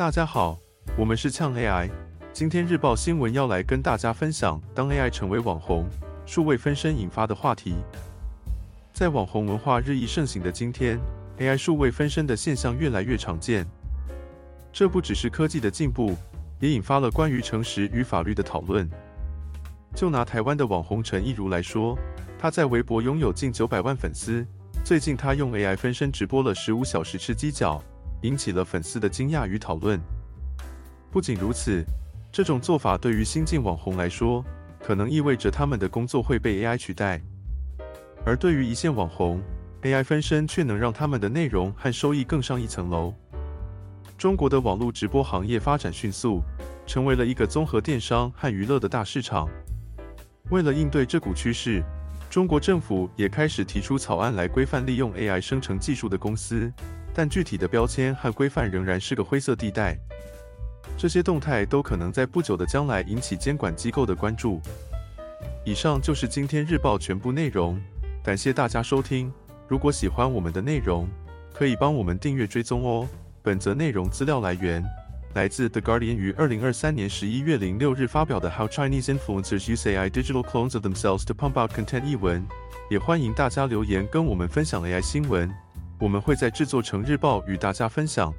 大家好，我们是呛 AI。今天日报新闻要来跟大家分享，当 AI 成为网红、数位分身引发的话题。在网红文化日益盛行的今天，AI 数位分身的现象越来越常见。这不只是科技的进步，也引发了关于诚实与法律的讨论。就拿台湾的网红陈亦如来说，他在微博拥有近九百万粉丝。最近他用 AI 分身直播了十五小时吃鸡脚，引起了粉丝的惊讶与讨论。不仅如此，这种做法对于新晋网红来说，可能意味着他们的工作会被 AI 取代；而对于一线网红，AI 分身却能让他们的内容和收益更上一层楼。中国的网络直播行业发展迅速，成为了一个综合电商和娱乐的大市场。为了应对这股趋势，中国政府也开始提出草案来规范利用 AI 生成技术的公司，但具体的标签和规范仍然是个灰色地带。这些动态都可能在不久的将来引起监管机构的关注。以上就是今天日报全部内容，感谢大家收听。如果喜欢我们的内容，可以帮我们订阅追踪哦。本则内容资料来源。来自 The Guardian 于二零二三年十一月零六日发表的 How Chinese Influencers Use AI Digital Clones of Themselves to Pump Out Content 一文，也欢迎大家留言跟我们分享 AI 新闻，我们会在制作成日报与大家分享。